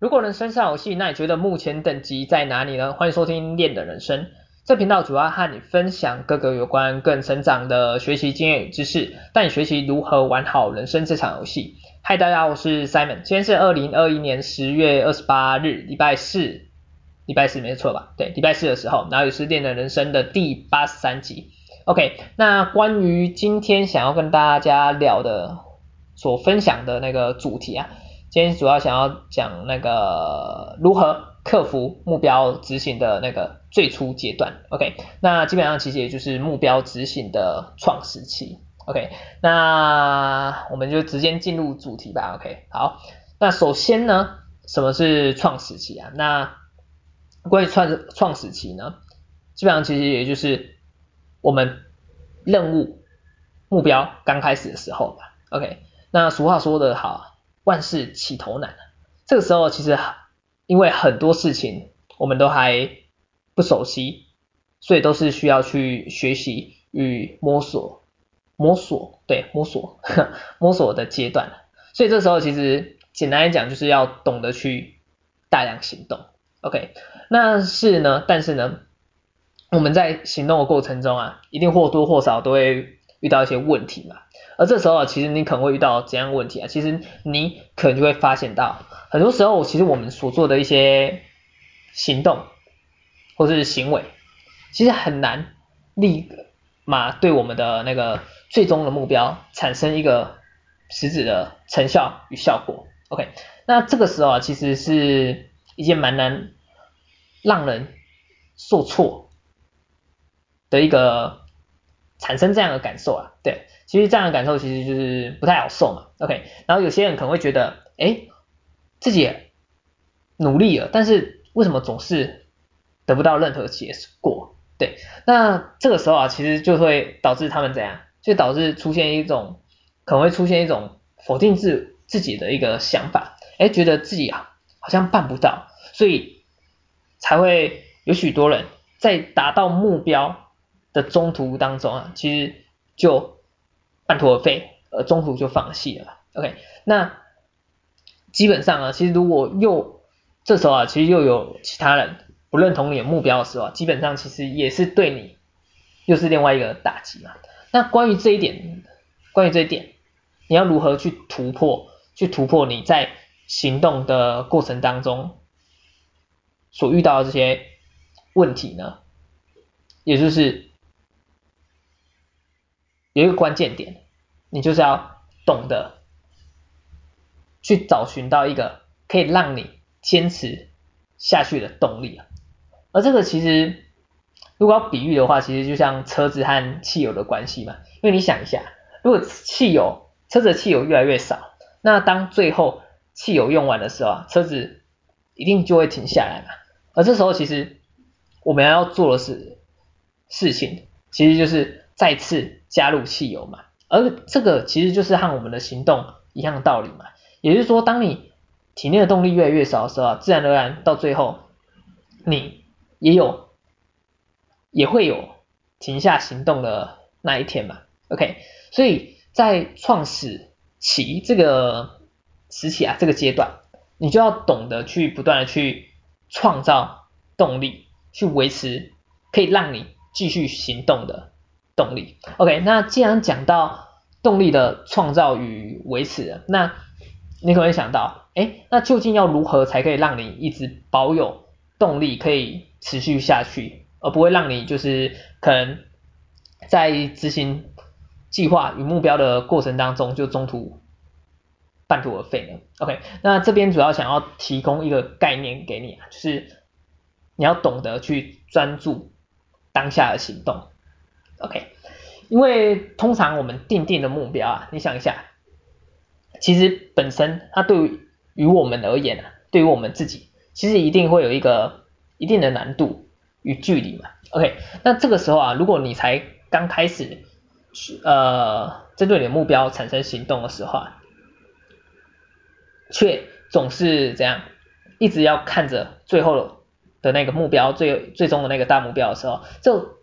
如果人生是游戏，那你觉得目前等级在哪里呢？欢迎收听练的人生，这频道主要和你分享各个有关个人成长的学习经验与知识，带你学习如何玩好人生这场游戏。嗨，大家好，我是 Simon，今天是二零二一年十月二十八日，礼拜四，礼拜四没错吧？对，礼拜四的时候，然后也是练的人生的第八十三集。OK，那关于今天想要跟大家聊的，所分享的那个主题啊。今天主要想要讲那个如何克服目标执行的那个最初阶段，OK，那基本上其实也就是目标执行的创始期，OK，那我们就直接进入主题吧，OK，好，那首先呢，什么是创始期啊？那关于创创始期呢，基本上其实也就是我们任务目标刚开始的时候吧，OK，那俗话说得好。万事起头难，这个时候其实因为很多事情我们都还不熟悉，所以都是需要去学习与摸索，摸索，对，摸索，摸索的阶段。所以这时候其实简单来讲就是要懂得去大量行动。OK，那是呢，但是呢，我们在行动的过程中啊，一定或多或少都会遇到一些问题嘛。而这时候啊，其实你可能会遇到怎样的问题啊？其实你可能就会发现到，很多时候其实我们所做的一些行动或是行为，其实很难立马对我们的那个最终的目标产生一个实质的成效与效果。OK，那这个时候啊，其实是一件蛮难让人受挫的一个产生这样的感受啊，对。其实这样的感受其实就是不太好受嘛，OK。然后有些人可能会觉得，哎，自己努力了，但是为什么总是得不到任何结果？对，那这个时候啊，其实就会导致他们怎样？就导致出现一种可能会出现一种否定自自己的一个想法，哎，觉得自己啊好像办不到，所以才会有许多人在达到目标的中途当中啊，其实就。半途而废，呃，中途就放弃了。OK，那基本上啊，其实如果又这时候啊，其实又有其他人不认同你的目标的时候啊，基本上其实也是对你又是另外一个打击嘛。那关于这一点，关于这一点，你要如何去突破？去突破你在行动的过程当中所遇到的这些问题呢？也就是。有一个关键点，你就是要懂得去找寻到一个可以让你坚持下去的动力啊。而这个其实如果要比喻的话，其实就像车子和汽油的关系嘛。因为你想一下，如果汽油车子的汽油越来越少，那当最后汽油用完的时候啊，车子一定就会停下来嘛。而这时候其实我们要做的是事情，其实就是。再次加入汽油嘛，而这个其实就是和我们的行动一样的道理嘛。也就是说，当你体内的动力越来越少的时候，自然而然到最后，你也有也会有停下行动的那一天嘛。OK，所以在创始期这个时期啊，这个阶段，你就要懂得去不断的去创造动力，去维持可以让你继续行动的。动力，OK，那既然讲到动力的创造与维持，那你可能会想到，哎，那究竟要如何才可以让你一直保有动力，可以持续下去，而不会让你就是可能在执行计划与目标的过程当中就中途半途而废呢？OK，那这边主要想要提供一个概念给你啊，就是你要懂得去专注当下的行动。OK，因为通常我们定定的目标啊，你想一下，其实本身它对于我们而言啊，对于我们自己，其实一定会有一个一定的难度与距离嘛。OK，那这个时候啊，如果你才刚开始，呃，针对你的目标产生行动的时候啊，却总是这样，一直要看着最后的那个目标，最最终的那个大目标的时候，就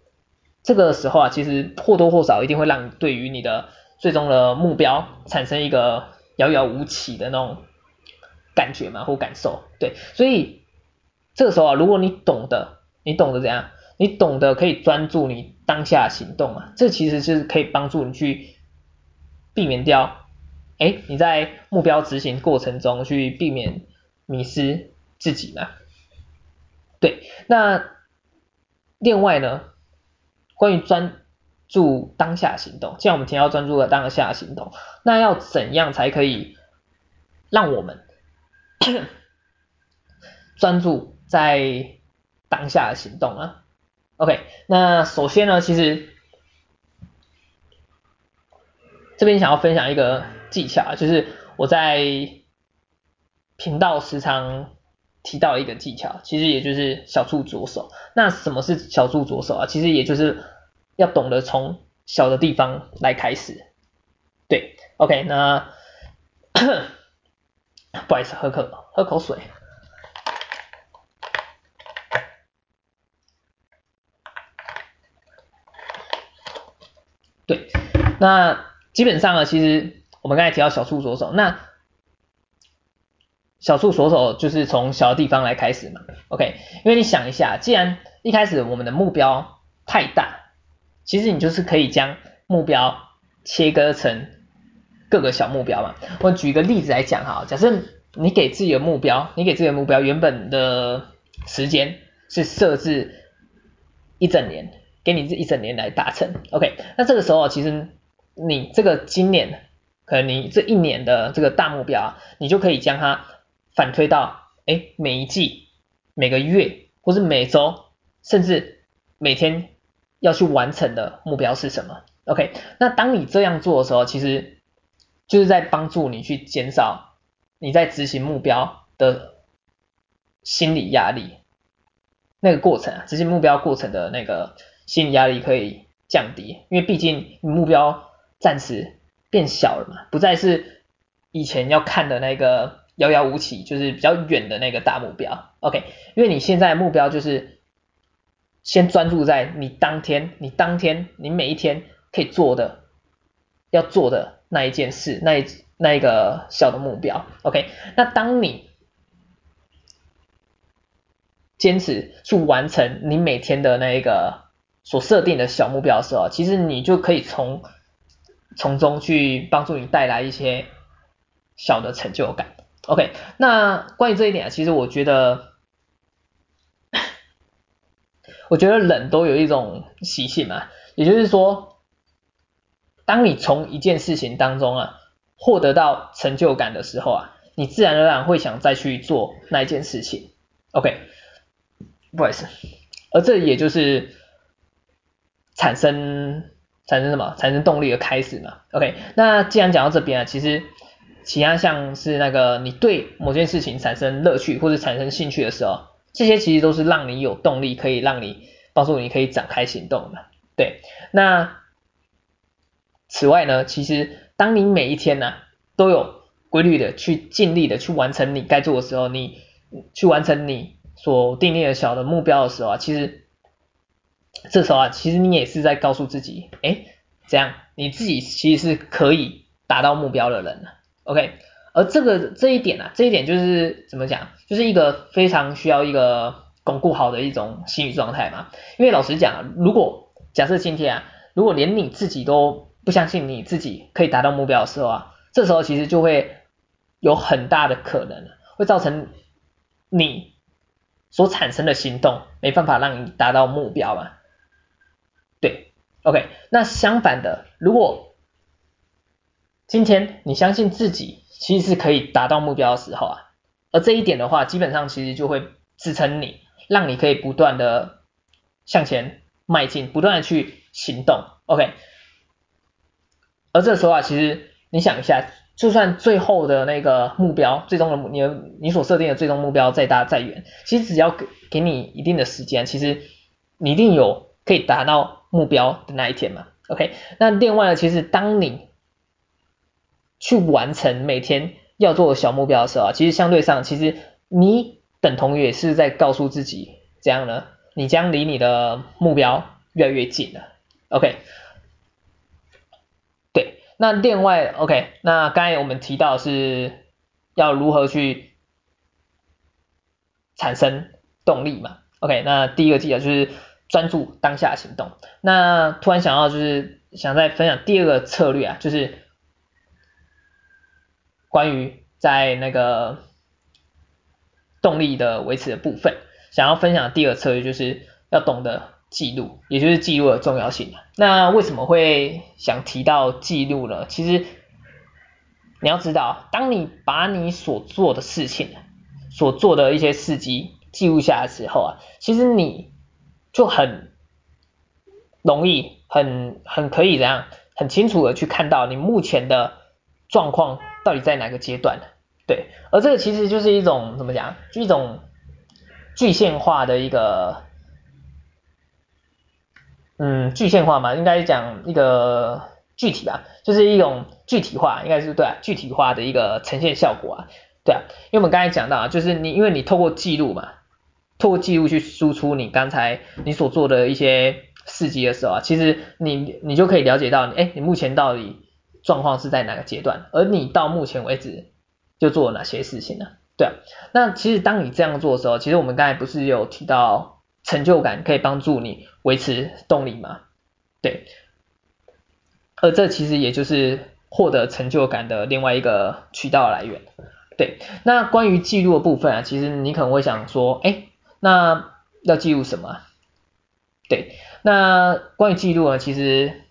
这个时候啊，其实或多或少一定会让对于你的最终的目标产生一个遥遥无期的那种感觉嘛或感受，对，所以这个时候啊，如果你懂得，你懂得怎样，你懂得可以专注你当下行动啊，这其实是可以帮助你去避免掉，哎，你在目标执行过程中去避免迷失自己嘛，对，那另外呢，关于专注当下行动，既然我们提到专注的当下行动，那要怎样才可以让我们 专注在当下的行动啊？OK，那首先呢，其实这边想要分享一个技巧，就是我在频道时常提到一个技巧，其实也就是小处着手。那什么是小处着手啊？其实也就是要懂得从小的地方来开始。对，OK，那。不好意思，喝口喝口水。对，那基本上呢，其实我们刚才提到小处着手，那小处着手就是从小地方来开始嘛。OK，因为你想一下，既然一开始我们的目标太大，其实你就是可以将目标切割成。各个小目标嘛，我举个例子来讲哈，假设你给自己的目标，你给自己的目标原本的时间是设置一整年，给你这一整年来达成，OK，那这个时候其实你这个今年可能你这一年的这个大目标啊，你就可以将它反推到，哎，每一季、每个月或是每周，甚至每天要去完成的目标是什么？OK，那当你这样做的时候，其实就是在帮助你去减少你在执行目标的心理压力，那个过程啊，执行目标过程的那个心理压力可以降低，因为毕竟目标暂时变小了嘛，不再是以前要看的那个遥遥无期，就是比较远的那个大目标。OK，因为你现在目标就是先专注在你当天、你当天、你每一天可以做的、要做的。那一件事，那一那一个小的目标，OK，那当你坚持去完成你每天的那一个所设定的小目标的时候，其实你就可以从从中去帮助你带来一些小的成就感，OK，那关于这一点啊，其实我觉得，我觉得人都有一种习性嘛，也就是说。当你从一件事情当中啊获得到成就感的时候啊，你自然而然会想再去做那一件事情。OK，不好意思，而这也就是产生产生什么？产生动力的开始嘛。OK，那既然讲到这边啊，其实其他像是那个你对某件事情产生乐趣或者产生兴趣的时候，这些其实都是让你有动力，可以让你帮助你可以展开行动的。对，那。此外呢，其实当你每一天呢、都有规律的去尽力的去完成你该做的时候，你去完成你所订立的小的目标的时候啊，其实这时候啊，其实你也是在告诉自己，哎，这样你自己其实是可以达到目标的人了 OK，而这个这一点啊，这一点就是怎么讲，就是一个非常需要一个巩固好的一种心理状态嘛。因为老实讲，如果假设今天啊，如果连你自己都不相信你自己可以达到目标的时候啊，这时候其实就会有很大的可能会造成你所产生的行动没办法让你达到目标嘛。对，OK，那相反的，如果今天你相信自己其实是可以达到目标的时候啊，而这一点的话，基本上其实就会支撑你，让你可以不断的向前迈进，不断的去行动，OK。而这时候啊，其实你想一下，就算最后的那个目标，最终的你你所设定的最终目标再大再远，其实只要给给你一定的时间，其实你一定有可以达到目标的那一天嘛。OK，那另外呢，其实当你去完成每天要做的小目标的时候啊，其实相对上，其实你等同于也是在告诉自己，这样呢，你将离你的目标越来越近了。OK 对。那另外，OK，那刚才我们提到是要如何去产生动力嘛。OK，那第一个技巧就是专注当下行动。那突然想到就是想再分享第二个策略啊，就是关于在那个动力的维持的部分，想要分享的第二策略就是要懂得记录，也就是记录的重要性。那为什么会想提到记录呢？其实你要知道，当你把你所做的事情，所做的一些事迹记录下来的时候啊，其实你就很容易，很很可以怎样，很清楚的去看到你目前的状况到底在哪个阶段。对，而这个其实就是一种怎么讲，就一种具现化的一个，嗯，具现化嘛，应该讲一个具体吧，就是一种具体化，应该是对，具体化的一个呈现效果啊，对啊，因为我们刚才讲到啊，就是你因为你透过记录嘛，透过记录去输出你刚才你所做的一些事迹的时候啊，其实你你就可以了解到，哎，你目前到底状况是在哪个阶段，而你到目前为止。就做了哪些事情呢？对啊，那其实当你这样做的时候，其实我们刚才不是有提到成就感可以帮助你维持动力吗？对，而这其实也就是获得成就感的另外一个渠道来源。对，那关于记录的部分啊，其实你可能会想说，哎，那要记录什么？对，那关于记录呢，其实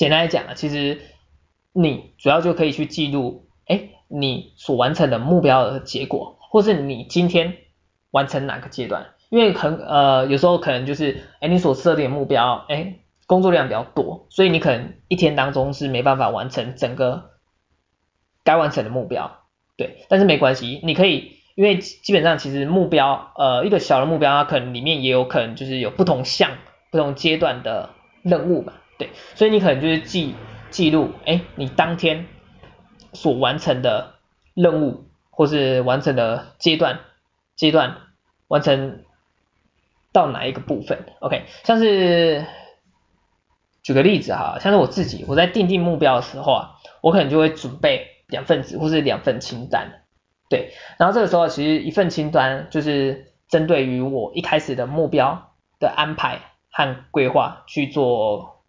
简单来讲啊，其实你主要就可以去记录，哎。你所完成的目标的结果，或是你今天完成哪个阶段？因为很呃有时候可能就是，哎你所设定的目标，哎工作量比较多，所以你可能一天当中是没办法完成整个该完成的目标，对，但是没关系，你可以，因为基本上其实目标，呃一个小的目标，它可能里面也有可能就是有不同项、不同阶段的任务嘛，对，所以你可能就是记记录，哎你当天。所完成的任务，或是完成的阶段，阶段完成到哪一个部分？OK，像是举个例子哈，像是我自己，我在订定目标的时候啊，我可能就会准备两份纸或是两份清单，对，然后这个时候其实一份清单就是针对于我一开始的目标的安排和规划去做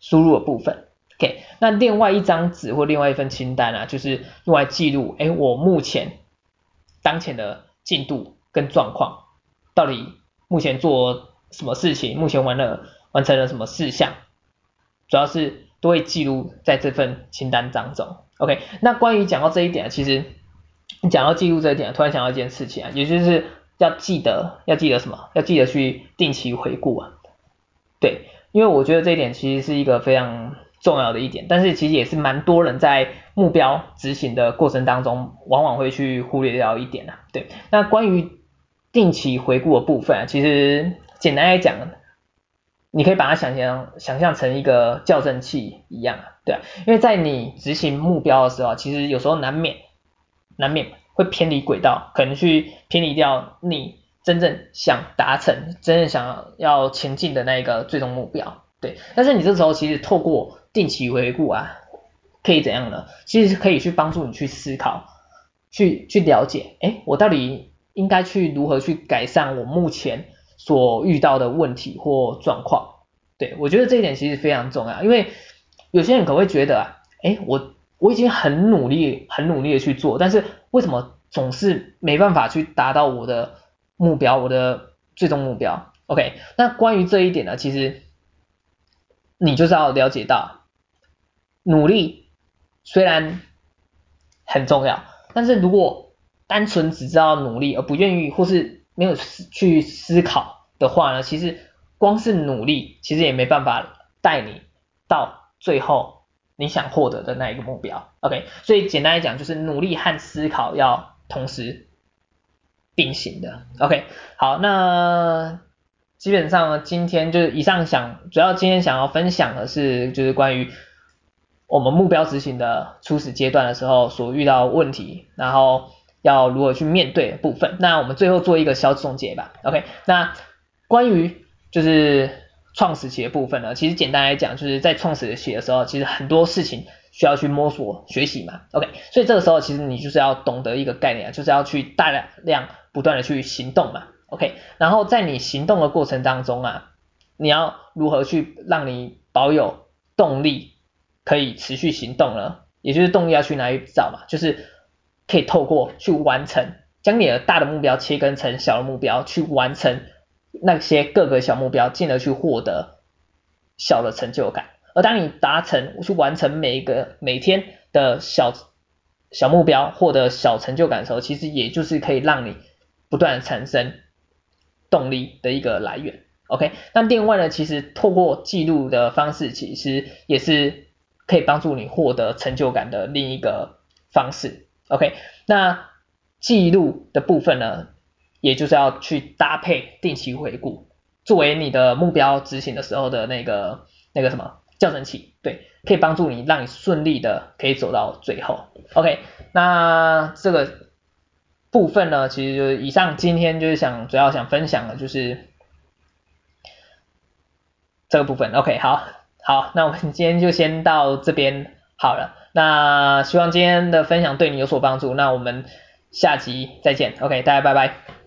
输入的部分。OK，那另外一张纸或另外一份清单啊，就是用来记录，哎，我目前当前的进度跟状况，到底目前做什么事情，目前完了完成了什么事项，主要是都会记录在这份清单当中。OK，那关于讲到这一点啊，其实你讲到记录这一点啊，突然想到一件事情啊，也就是要记得要记得什么？要记得去定期回顾啊。对，因为我觉得这一点其实是一个非常。重要的一点，但是其实也是蛮多人在目标执行的过程当中，往往会去忽略掉一点啊。对，那关于定期回顾的部分啊，其实简单来讲，你可以把它想象想象成一个校正器一样啊，对啊，因为在你执行目标的时候，其实有时候难免难免会偏离轨道，可能去偏离掉你真正想达成、真正想要前进的那一个最终目标。对，但是你这时候其实透过定期回顾啊，可以怎样呢？其实是可以去帮助你去思考，去去了解，哎，我到底应该去如何去改善我目前所遇到的问题或状况？对，我觉得这一点其实非常重要，因为有些人可能会觉得啊，哎，我我已经很努力，很努力的去做，但是为什么总是没办法去达到我的目标，我的最终目标？OK，那关于这一点呢，其实你就是要了解到。努力虽然很重要，但是如果单纯只知道努力而不愿意或是没有去思考的话呢，其实光是努力其实也没办法带你到最后你想获得的那一个目标。OK，所以简单来讲就是努力和思考要同时并行的。OK，好，那基本上今天就是以上想主要今天想要分享的是就是关于。我们目标执行的初始阶段的时候所遇到问题，然后要如何去面对的部分。那我们最后做一个小总结吧。OK，那关于就是创始期的部分呢，其实简单来讲，就是在创始期的时候，其实很多事情需要去摸索学习嘛，OK，所以这个时候其实你就是要懂得一个概念，就是要去大量不断的去行动嘛，OK，然后在你行动的过程当中啊，你要如何去让你保有动力，可以持续行动呢？也就是动力要去哪里找嘛，就是可以透过去完成，将你的大的目标切分成小的目标，去完成那些各个小目标，进而去获得小的成就感。而当你达成去完成每一个每天的小小目标，获得小成就感的时候，其实也就是可以让你不断产生动力的一个来源。OK，那另外呢，其实透过记录的方式，其实也是可以帮助你获得成就感的另一个方式。OK，那记录的部分呢，也就是要去搭配定期回顾，作为你的目标执行的时候的那个那个什么校正器，对，可以帮助你让你顺利的可以走到最后。OK，那这个部分呢，其实就是以上今天就是想主要想分享的就是。这个部分，OK，好，好，那我们今天就先到这边好了。那希望今天的分享对你有所帮助。那我们下集再见，OK，大家拜拜。